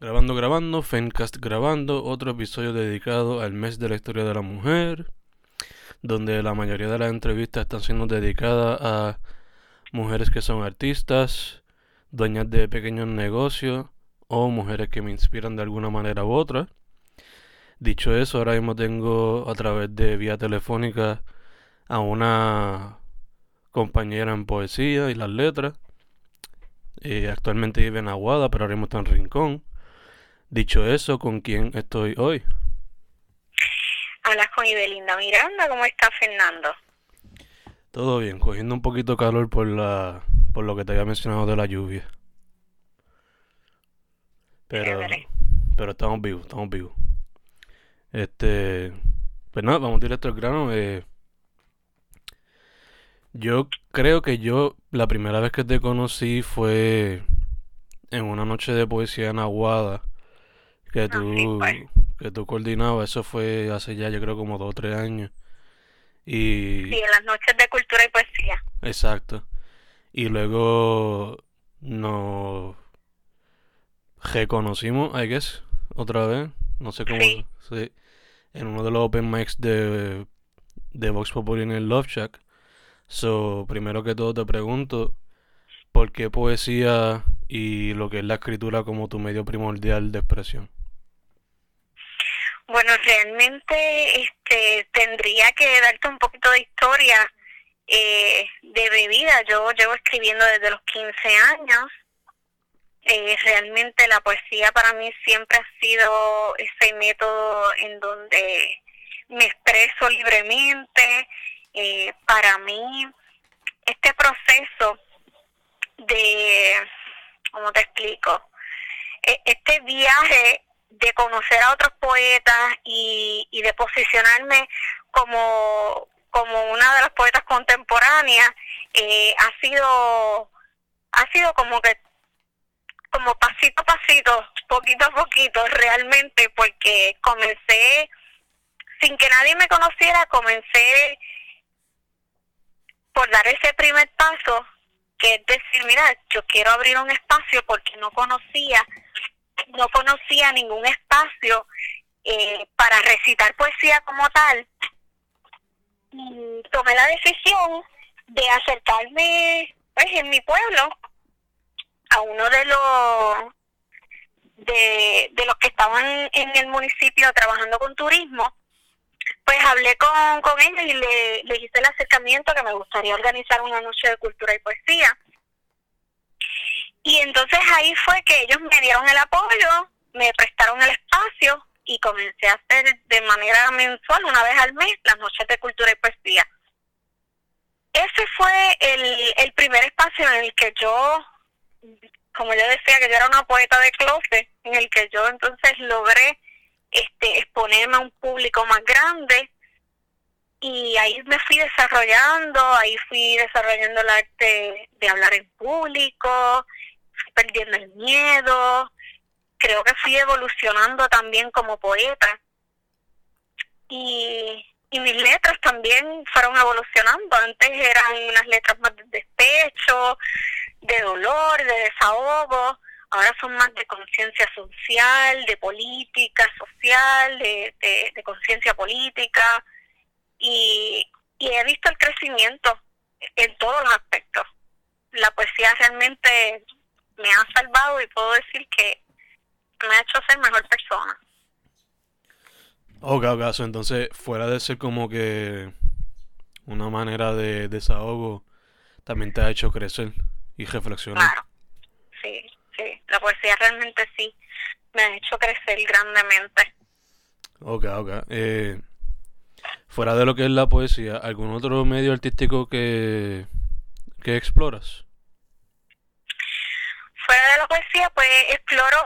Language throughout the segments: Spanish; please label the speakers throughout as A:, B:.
A: Grabando, grabando, Fencast grabando, otro episodio dedicado al mes de la historia de la mujer, donde la mayoría de las entrevistas están siendo dedicadas a mujeres que son artistas, dueñas de pequeños negocios o mujeres que me inspiran de alguna manera u otra. Dicho eso, ahora mismo tengo a través de vía telefónica a una compañera en poesía y las letras. Eh, actualmente vive en Aguada, pero ahora mismo está en Rincón. Dicho eso, ¿con quién estoy hoy?
B: Hablas con Ibelinda Miranda, ¿cómo está Fernando?
A: Todo bien, cogiendo un poquito calor por la por lo que te había mencionado de la lluvia. Pero pero estamos vivos, estamos vivos. Este, pues nada, vamos directo al grano. Eh, yo creo que yo la primera vez que te conocí fue en una noche de poesía en Aguada que ah, tú que tú coordinabas. Eso fue hace ya yo creo como dos o tres años.
B: Y sí, en las noches de cultura y poesía.
A: Exacto. Y luego nos reconocimos, I guess, otra vez. No sé cómo. Sí. en uno de los open mics de, de Vox Populi en el Love Shack. So, primero que todo te pregunto, ¿por qué poesía y lo que es la escritura como tu medio primordial de expresión?
B: Bueno, realmente este, tendría que darte un poquito de historia eh, de mi vida. Yo llevo escribiendo desde los 15 años. Eh, realmente la poesía para mí siempre ha sido ese método en donde me expreso libremente, eh, para mí este proceso de, ¿cómo te explico? E, este viaje de conocer a otros poetas y, y de posicionarme como, como una de las poetas contemporáneas eh, ha sido ha sido como que como pasito a pasito, poquito a poquito, realmente, porque comencé sin que nadie me conociera, comencé por dar ese primer paso, que es decir, mira, yo quiero abrir un espacio porque no conocía, no conocía ningún espacio eh, para recitar poesía como tal. Y tomé la decisión de acercarme, pues, en mi pueblo, a uno de los de, de los que estaban en el municipio trabajando con turismo pues hablé con, con ellos y le, le hice el acercamiento que me gustaría organizar una noche de cultura y poesía. Y entonces ahí fue que ellos me dieron el apoyo, me prestaron el espacio y comencé a hacer de manera mensual, una vez al mes, las noches de cultura y poesía. Ese fue el, el primer espacio en el que yo, como yo decía, que yo era una poeta de closet, en el que yo entonces logré este, exponerme a un público más grande y ahí me fui desarrollando, ahí fui desarrollando el arte de hablar en público, perdiendo el miedo, creo que fui evolucionando también como poeta. Y, y mis letras también fueron evolucionando, antes eran unas letras más de despecho, de dolor, de desahogo, ahora son más de conciencia social, de política social, de, de, conciencia política, y, y he visto el crecimiento en todos los aspectos. La poesía realmente me ha salvado y puedo decir que me ha hecho ser mejor persona.
A: Ok, ok, entonces fuera de ser como que una manera de desahogo, también te ha hecho crecer y reflexionar.
B: Claro, sí sí, la poesía realmente sí me ha hecho crecer grandemente.
A: Ok, ok. Eh, fuera de lo que es la poesía, ¿algún otro medio artístico que, que exploras?
B: Fuera de la poesía, pues exploro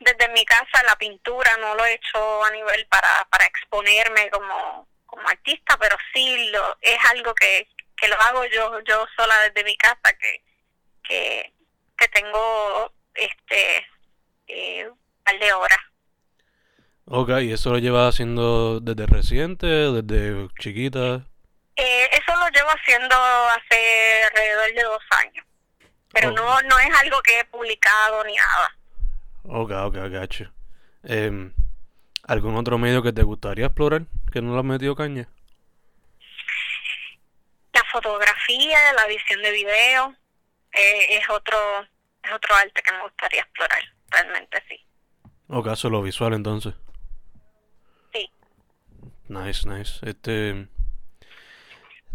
B: desde mi casa la pintura, no lo he hecho a nivel para, para exponerme como, como artista, pero sí lo, es algo que, que lo hago yo yo sola desde mi casa, que, que, que tengo este eh, par de horas.
A: Ok, ¿y eso lo lleva haciendo desde reciente, desde chiquita?
B: Eh, eso lo llevo haciendo hace alrededor de dos años, pero no no es algo que he publicado ni nada.
A: Ok, ok, gacho. Eh, ¿Algún otro medio que te gustaría explorar que no lo has metido caña?
B: La fotografía, la edición de video, eh, es otro es otro arte que me gustaría explorar, realmente sí.
A: Ok, lo visual entonces. Nice, nice. Este,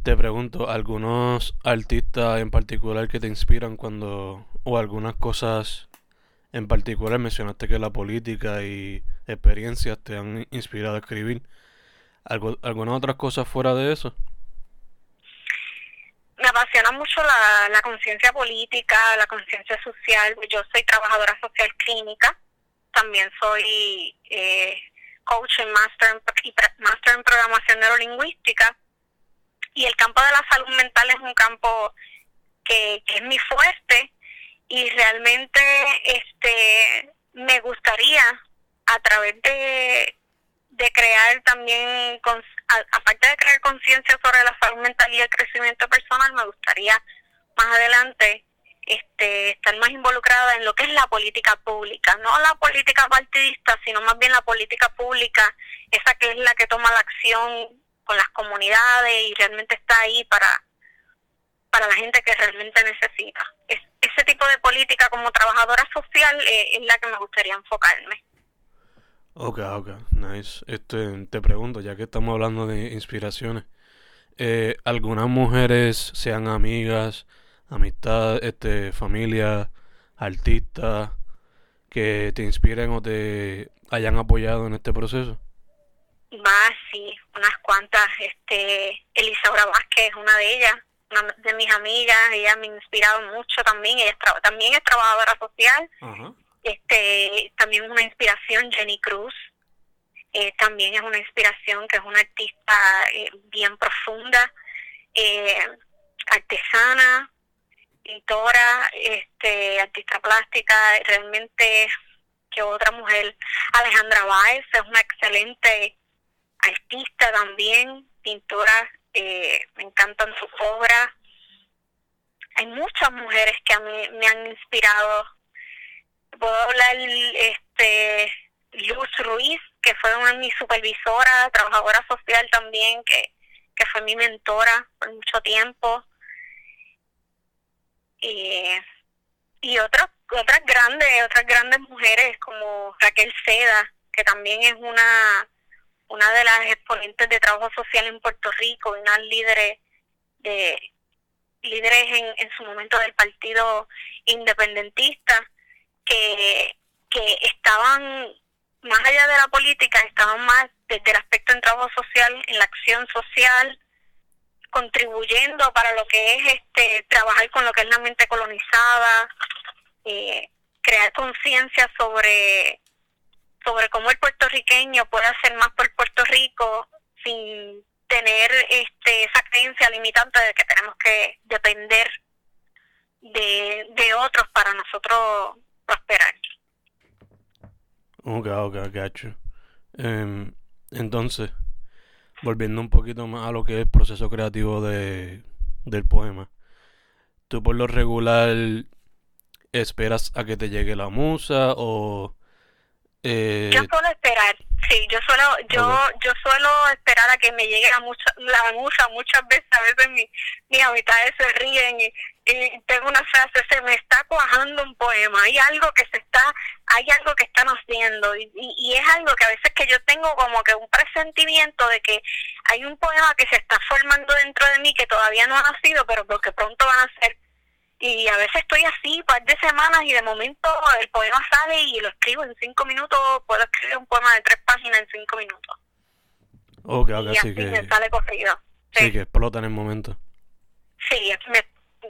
A: te pregunto, ¿algunos artistas en particular que te inspiran cuando, o algunas cosas en particular, mencionaste que la política y experiencias te han inspirado a escribir? ¿Algo, ¿Algunas otras cosas fuera de eso?
B: Me apasiona mucho la, la conciencia política, la conciencia social. Yo soy trabajadora social clínica, también soy eh, coach en master master en programación neurolingüística. Y el campo de la salud mental es un campo que, es mi fuerte y realmente este me gustaría a través de, de crear también, aparte de crear conciencia sobre la salud mental y el crecimiento personal, me gustaría más adelante este, estar más involucrada en lo que es la política pública, no la política partidista, sino más bien la política pública, esa que es la que toma la acción con las comunidades y realmente está ahí para, para la gente que realmente necesita. Es, ese tipo de política como trabajadora social eh, es la que me gustaría enfocarme.
A: Ok, ok, nice. Este, te pregunto, ya que estamos hablando de inspiraciones, eh, ¿algunas mujeres, sean amigas, amistad, este, familia, artistas, que te inspiren o te hayan apoyado en este proceso?
B: Va, sí, unas cuantas. Este, Elisaura Vázquez es una de ellas, una de mis amigas. Ella me ha inspirado mucho también. Ella es también es trabajadora social. Este, también una inspiración Jenny Cruz. Eh, también es una inspiración que es una artista eh, bien profunda, eh, artesana, pintora, este, artista plástica. Realmente que otra mujer, Alejandra Báez, es una excelente artista también, pintora, eh, me encantan sus obras. Hay muchas mujeres que a mí me han inspirado. Puedo hablar este Luz Ruiz, que fue una de mis supervisoras, trabajadora social también, que, que fue mi mentora por mucho tiempo. Y, y otras otras grandes, otras grandes mujeres como Raquel Seda, que también es una una de las exponentes de trabajo social en Puerto Rico, unas líderes de líderes en, en su momento del partido independentista que, que estaban más allá de la política, estaban más desde el aspecto en trabajo social, en la acción social, contribuyendo para lo que es este trabajar con lo que es la mente colonizada, eh, crear conciencia sobre sobre cómo el puertorriqueño puede hacer más por Puerto Rico sin tener este esa creencia limitante de que tenemos que depender de, de otros para nosotros prosperar.
A: Ok, ok, gacho. Em, entonces, volviendo un poquito más a lo que es el proceso creativo de, del poema, ¿tú por lo regular esperas a que te llegue la musa o
B: eh, yo suelo esperar, sí, yo suelo, yo, yo suelo esperar a que me llegue la, mucha, la musa muchas veces, a veces mi, mis amistades se ríen y, tengo una frase, se me está cuajando un poema, hay algo que se está, hay algo que están haciendo y, y, es algo que a veces que yo tengo como que un presentimiento de que hay un poema que se está formando dentro de mí que todavía no ha nacido, pero que pronto van a ser y a veces estoy así, un par de semanas y de momento el poema sale y lo escribo en cinco minutos, puedo escribir un poema de tres páginas en cinco minutos.
A: Ok, y así que...
B: me sale corrido.
A: Sí. que explota en el momento.
B: Sí, me,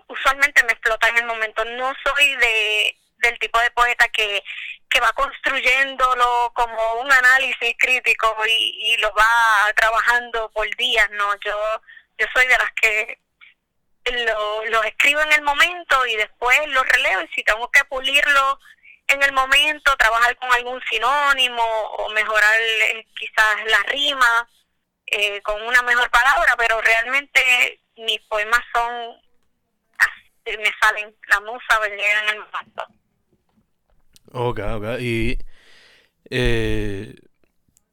B: usualmente me explota en el momento. No soy de del tipo de poeta que, que va construyéndolo como un análisis crítico y, y lo va trabajando por días, no, yo yo soy de las que lo, lo escribo en el momento y después lo releo y si tengo que pulirlo en el momento, trabajar con algún sinónimo o mejorar eh, quizás la rima eh, con una mejor palabra, pero realmente mis poemas son, me salen, la musa me llega en el momento.
A: Ok, ok. ¿Y eh,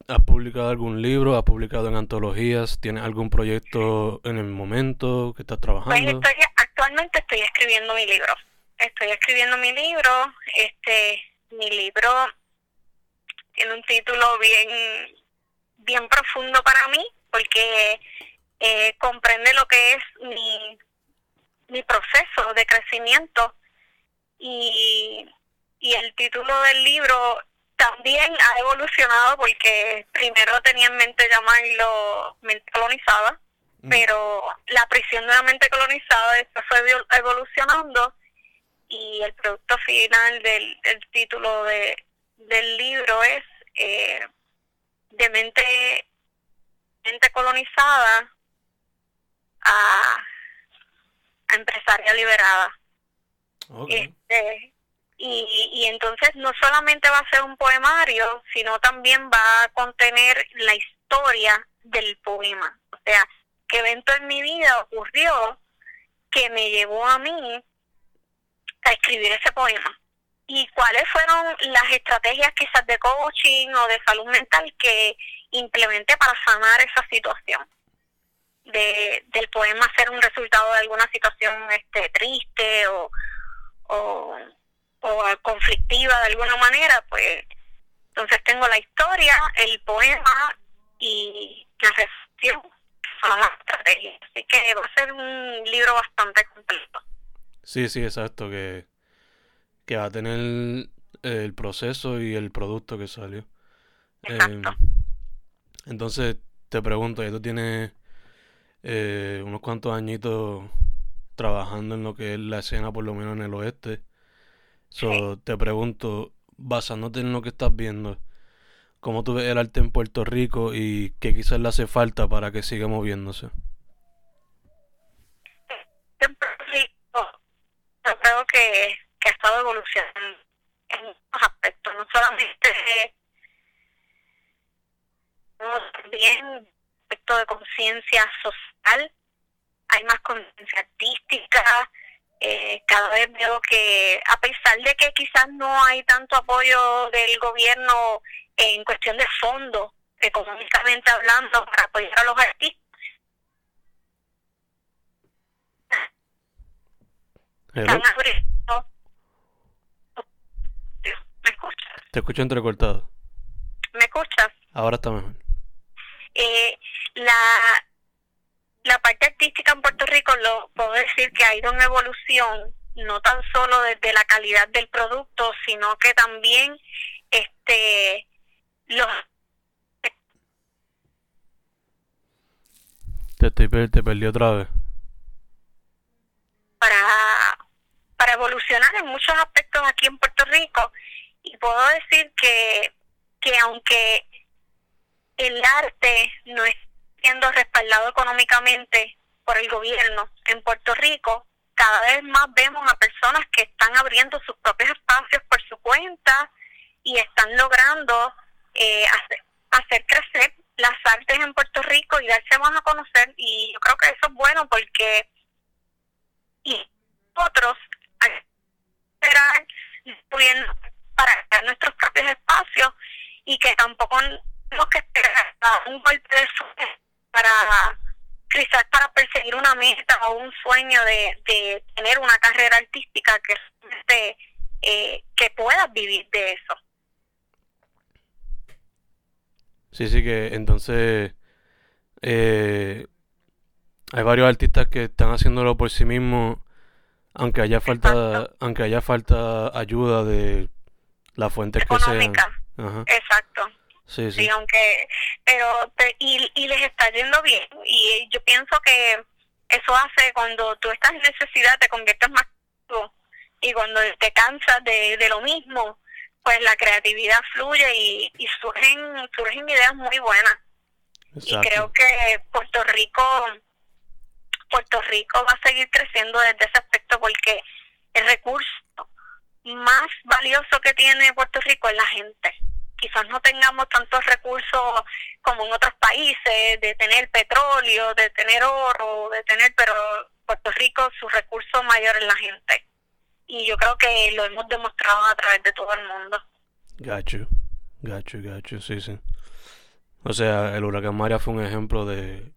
A: has publicado algún libro? ¿Has publicado en antologías? ¿Tienes algún proyecto en el momento que estás
B: Pues
A: trabajando?
B: estoy, actualmente estoy escribiendo mi libro. Estoy escribiendo mi libro. Este, mi libro tiene un título bien, bien profundo para mí porque eh, comprende lo que es mi, mi proceso de crecimiento y, y el título del libro también ha evolucionado porque primero tenía en mente llamarlo mente colonizada,
A: Mm.
B: pero la prisión de una mente colonizada después fue evol- evolucionando y el producto final del, del título de, del libro es eh, de mente mente colonizada a, a empresaria liberada. Este y, y entonces no solamente va a ser un poemario sino también va a contener la historia del poema. O sea qué evento en mi vida ocurrió que me llevó a mí a escribir ese poema y cuáles fueron las estrategias quizás de coaching o de salud mental que implementé para sanar esa situación de del poema ser un resultado de alguna situación este triste o o, o conflictiva de alguna manera pues entonces tengo la historia el poema y la reflexión son las estrategias así que va a ser un libro bastante completo
A: Sí, sí, exacto, que, que va a tener el proceso y el producto que salió.
B: Exacto.
A: Em, entonces, te pregunto, ya tú tienes eh, unos cuantos añitos trabajando en lo que es la escena, por lo menos en el oeste. So, te pregunto, basándote en lo que estás viendo, ¿cómo tú ves el arte en Puerto Rico y qué quizás le hace falta para que siga moviéndose?
B: Yo creo que, que ha estado evolucionando en muchos aspectos, no solamente también aspecto de conciencia social, hay más conciencia artística, eh, cada vez veo que a pesar de que quizás no hay tanto apoyo del gobierno en cuestión de fondos, económicamente hablando, para apoyar a los artistas,
A: Hello,
B: están abriendo. ¿Me escuchas?
A: te escucho entrecortado.
B: ¿Me escuchas?
A: Ahora está mejor.
B: Eh, la, la parte artística en Puerto Rico lo puedo decir que ha ido en evolución, no tan solo desde la calidad del producto, sino que también este los
A: Te, per- te perdí otra vez.
B: para, para evolucionar en muchos aspectos aquí en Puerto Rico y puedo decir que, que aunque el arte no es siendo respaldado económicamente por el gobierno en Puerto Rico, cada vez más vemos a personas que están abriendo sus propios espacios por su cuenta y están logrando eh, hacer, crecer las artes en Puerto Rico y darse más a conocer. Y yo creo que eso es bueno porque y otros esperar pudiendo para nuestros propios espacios y que tampoco tenemos que esperar a un golpe de suerte para quizás para perseguir una meta o un sueño de, de tener una carrera artística que eh, que puedas vivir de eso
A: Sí, sí, que entonces eh, hay varios artistas que están haciéndolo por sí mismos, aunque haya falta,
B: Exacto.
A: aunque haya falta ayuda de las fuentes que sean.
B: económica
A: Ajá.
B: exacto
A: Sí,
B: sí,
A: sí.
B: aunque, pero, te- y, y les está yendo bien. Y yo pienso que eso hace cuando tú estás en necesidad, te conviertes más. Y cuando te cansas de, de lo mismo, pues la creatividad fluye y, y surgen, surgen ideas muy buenas. Y creo que Puerto Rico, Puerto Rico va a seguir creciendo desde ese aspecto porque el recurso más valioso que tiene Puerto Rico es la gente. Quizás no tengamos tantos recursos como en otros países, de tener petróleo, de tener oro, de tener, pero Puerto Rico su recurso mayor es la gente. y yo creo que lo hemos demostrado a través de todo el mundo.
A: Gacho, gacho, gacho, sí, sí. O sea, el huracán María fue un ejemplo de,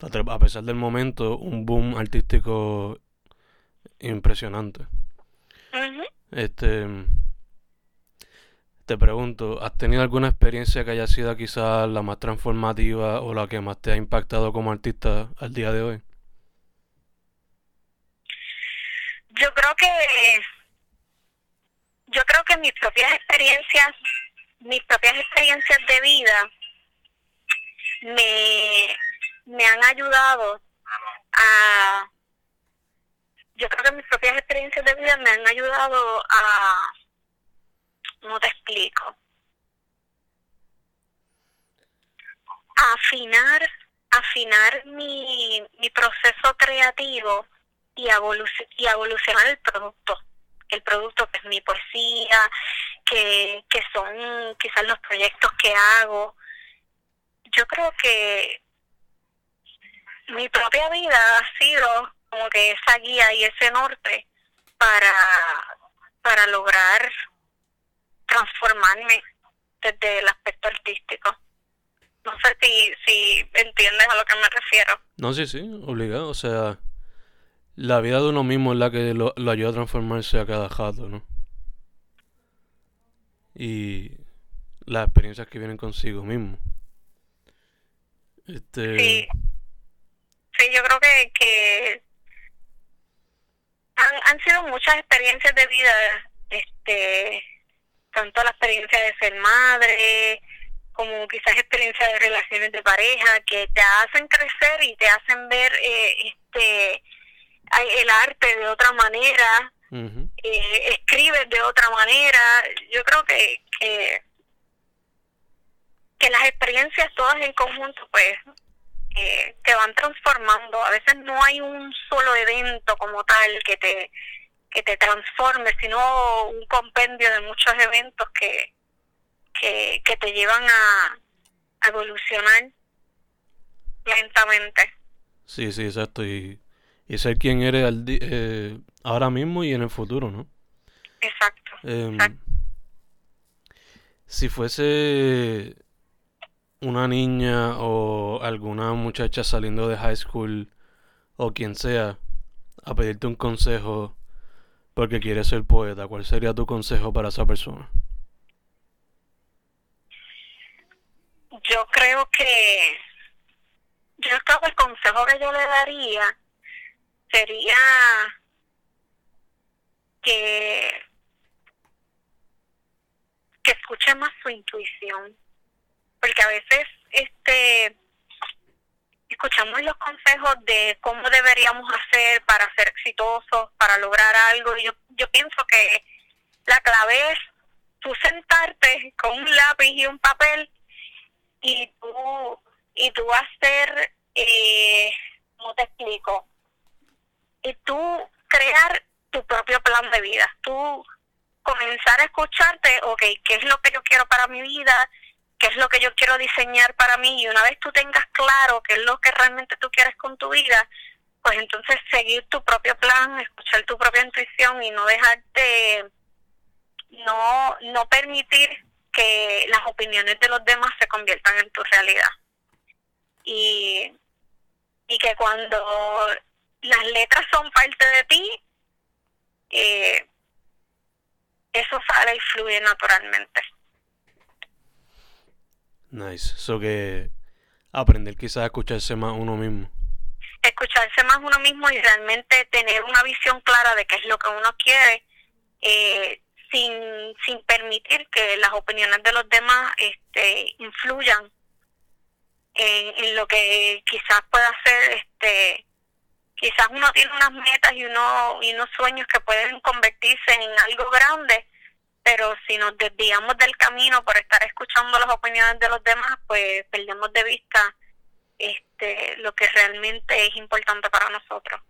A: a pesar del momento, un boom artístico impresionante. Este, te pregunto, ¿has tenido alguna experiencia que haya sido quizás la más transformativa o la que más te ha impactado como artista al día de hoy?
B: Yo creo que yo creo que mis propias experiencias, mis propias experiencias de vida me, me han ayudado a yo creo que mis propias experiencias de vida me han ayudado a no te explico. Afinar afinar mi, mi proceso creativo y, y evolucionar el producto. El producto que es mi poesía que, que son quizás los proyectos que hago. Yo creo que mi propia vida ha sido como que esa guía y ese norte para, para lograr transformarme desde el aspecto artístico. No sé si, si entiendes a lo que me refiero.
A: No, sí, sí, obligado. O sea, la vida de uno mismo es la que lo, lo ayuda a transformarse a cada jato, ¿no? Y las experiencias que vienen consigo mismo. Este...
B: Sí. sí, yo creo que, que han, han sido muchas experiencias de vida, este, tanto la experiencia de ser madre, como quizás experiencia de relaciones de pareja, que te hacen crecer y te hacen ver eh, este el arte de otra manera, eh, escribes de otra manera. Yo creo que, que, que las experiencias todas en conjunto, pues, eh, te van transformando. A veces no hay un solo evento como tal que te que te transforme, sino un compendio de muchos eventos que, que, que te llevan a, evolucionar lentamente.
A: Sí, sí, exacto. Y, y ser quien eres al eh, ahora mismo y en el futuro, ¿no?
B: Exacto.
A: Em, si fuese una niña o alguna muchacha saliendo de high school o quien sea a pedirte un consejo porque quiere ser poeta, ¿cuál sería tu consejo para esa persona?
B: Yo creo que yo creo que el consejo que yo le daría sería que que escuche más su intuición porque a veces este escuchamos los consejos de cómo deberíamos hacer para ser exitosos, para lograr algo, yo, yo pienso que la clave es tú sentarte con un lápiz y un papel y tú y tú hacer eh, ¿cómo te explico? y tú crear tu propio plan de vida tú comenzar a escucharte ok, ¿qué es lo que yo quiero para mi vida? Qué es lo que yo quiero diseñar para mí y una vez tú tengas claro qué es lo que realmente tú quieres con tu vida, pues entonces seguir tu propio plan, escuchar tu propia intuición y no dejarte, no, no permitir que las opiniones de los demás se conviertan en tu realidad. Y, y que cuando las letras son parte de ti, eh, eso sale y fluye naturalmente.
A: Nice. Eso que aprender quizás a escucharse más uno mismo.
B: Escucharse más uno mismo y realmente tener una visión clara de qué es lo que uno quiere, eh, sin, sin permitir que las opiniones de los demás este, influyan en, en lo que quizás pueda ser este quizás uno tiene unas metas y uno y unos sueños que pueden convertirse en algo grande pero si nos desviamos del camino por estar escuchando las opiniones de los demás, pues perdemos de vista este lo que realmente es importante para nosotros.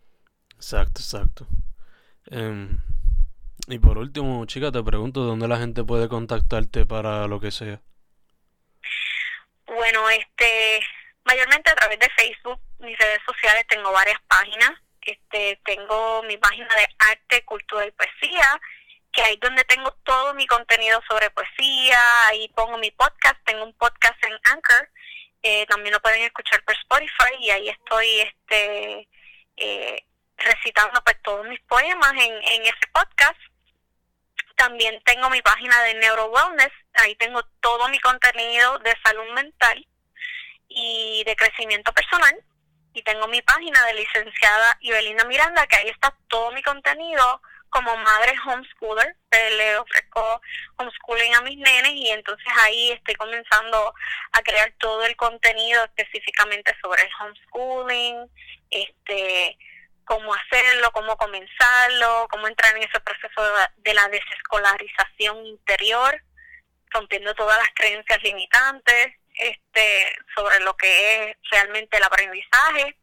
A: Exacto, exacto. Em, y por último, chica, te pregunto dónde la gente puede contactarte para lo que sea.
B: Bueno, este, mayormente a través de Facebook, mis redes sociales, tengo varias páginas. Este, tengo mi página de arte, cultura y poesía, que ahí donde tengo todo mi contenido sobre poesía, ahí pongo mi podcast, tengo un podcast en Anchor, eh, también lo pueden escuchar por Spotify y ahí estoy este eh, recitando pues todos mis poemas en, en ese podcast. También tengo mi página de Neuro Wellness, ahí tengo todo mi contenido de salud mental y de crecimiento personal. Y tengo mi página de licenciada Ibelina Miranda, que ahí está todo mi contenido como madre homeschooler, le ofrezco homeschooling a mis nenes y entonces ahí estoy comenzando a crear todo el contenido específicamente sobre el homeschooling, este cómo hacerlo, cómo comenzarlo, cómo entrar en ese proceso de, la desescolarización interior, rompiendo todas las creencias limitantes este sobre lo que es realmente el aprendizaje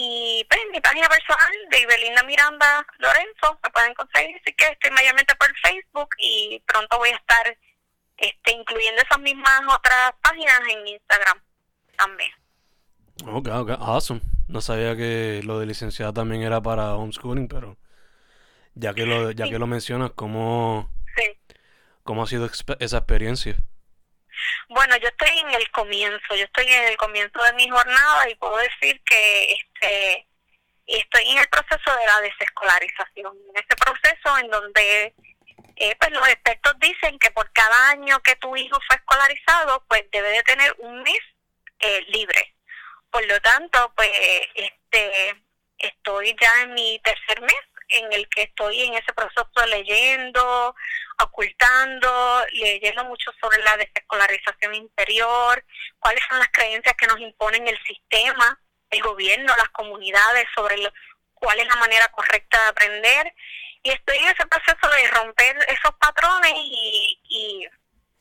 B: y pues mi página personal de Ibelina Miranda Lorenzo me pueden conseguir, así que estoy mayormente por Facebook y pronto voy a estar este incluyendo esas mismas otras páginas en Instagram también.
A: Ok, ok, awesome. No sabía que lo de licenciada también era para homeschooling, pero ya que lo, ya que lo mencionas, ¿cómo, ¿cómo ha sido esa experiencia?
B: Bueno, yo estoy en el comienzo, yo estoy en el comienzo de mi jornada y puedo decir que este estoy en el proceso de la desescolarización, en este proceso en donde eh, pues los expertos dicen que por cada año que tu hijo fue escolarizado, pues debe de tener un mes eh, libre. Por lo tanto, pues este estoy ya en mi tercer mes en el que estoy en ese proceso leyendo, ocultando, leyendo mucho sobre la desescolarización interior, cuáles son las creencias que nos imponen el sistema, el gobierno, las comunidades, sobre cuál es la manera correcta de aprender. Y estoy en ese proceso de romper esos patrones y, y,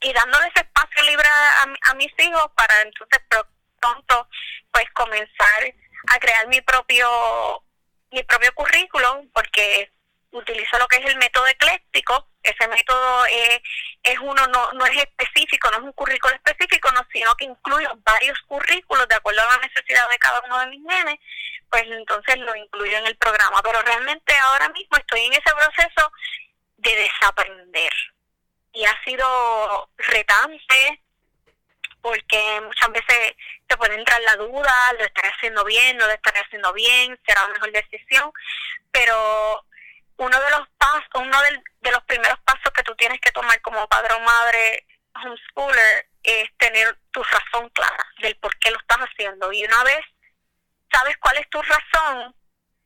B: y dándole ese espacio libre a, a mis hijos para entonces pronto pues comenzar a crear mi propio mi propio currículum porque utilizo lo que es el método ecléctico. Ese método es, es uno, no, no es específico, no es un currículo específico, no, sino que incluye varios currículos de acuerdo a la necesidad de cada uno de mis nenes, pues entonces lo incluyo en el programa. Pero realmente ahora mismo estoy en ese proceso de desaprender. Y ha sido retante, porque muchas veces te puede entrar la duda, lo estaré haciendo bien, no lo estaré haciendo bien, será la mejor decisión, pero uno de los pasos, uno de los primeros pasos que tú tienes que tomar como padre o madre homeschooler es tener tu razón clara del por qué lo estás haciendo. Y una vez sabes cuál es tu razón,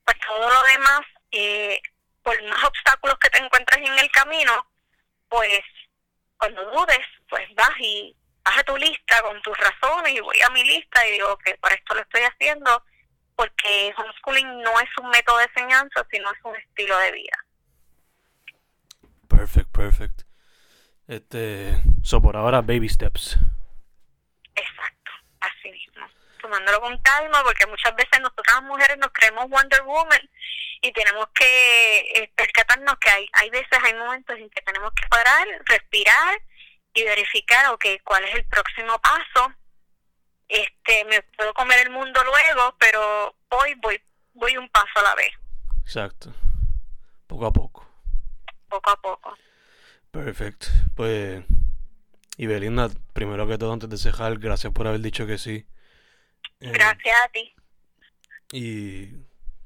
B: pues todo lo demás, eh, por más obstáculos que te encuentres en el camino, pues cuando dudes, pues vas y haz tu lista con tus razones y voy a mi lista y digo que por esto lo estoy haciendo porque homeschooling no es un método de enseñanza, sino es un estilo de vida.
A: Perfect, perfect. Este, so por ahora baby steps.
B: Exacto, así mismo. Tomándolo con calma porque muchas veces nosotras las mujeres nos creemos Wonder Woman y tenemos que eh, percatarnos que hay, hay veces, hay momentos en que tenemos que parar, respirar y verificar, ok, cuál es el próximo paso. Este, me puedo comer el mundo luego, pero hoy voy, voy un paso a la vez.
A: Exacto. Poco a poco.
B: Poco a poco.
A: Perfecto. Pues, y Belinda, primero que todo, antes de cejar, gracias por haber dicho que sí.
B: Eh, gracias a ti.
A: Y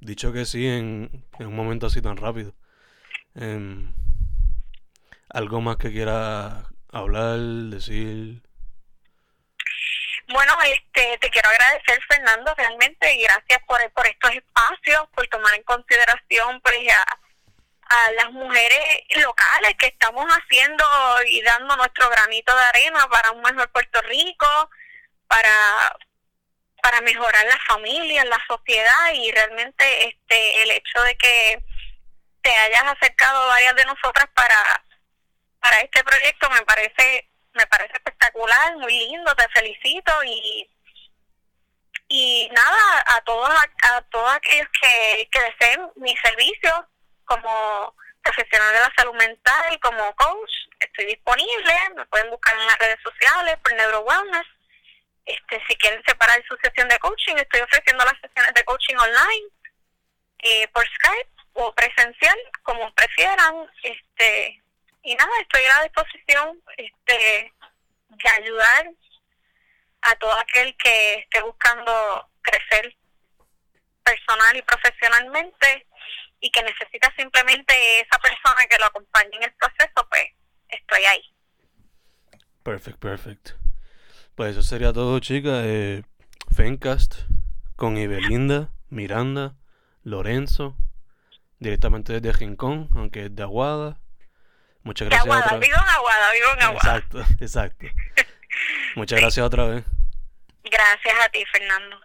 A: dicho que sí en, en un momento así tan rápido. Eh, ¿Algo más que quiera hablar, decir?
B: Bueno, este, te quiero agradecer, Fernando, realmente, y gracias por, por estos espacios, por tomar en consideración pues, a, a las mujeres locales que estamos haciendo y dando nuestro granito de arena para un mejor Puerto Rico, para para mejorar la familia, la sociedad y realmente este el hecho de que te hayas acercado varias de nosotras para para este proyecto me parece me parece espectacular, muy lindo, te felicito y y nada, a todos a, todos aquellos que, que deseen mi servicio como profesional de la salud mental como coach, estoy disponible, me pueden buscar en las redes sociales por Neuro Wellness. Este, si quieren separar su sesión de coaching, estoy ofreciendo las sesiones de coaching online eh, por Skype o presencial, como prefieran. este Y nada, estoy a la disposición este de ayudar a todo aquel que esté buscando crecer personal y profesionalmente y que necesita simplemente esa persona que lo acompañe en el proceso, pues estoy ahí.
A: Perfect, perfect. Pues eso sería todo, chicas. Eh, Fencast con Ibelinda, Miranda, Lorenzo, directamente desde Rincón, aunque es de Aguada. Muchas gracias.
B: Aguada, otra... vivo en Aguada, vivo en Aguada.
A: Exacto, exacto. Muchas gracias otra vez.
B: Gracias a ti, Fernando.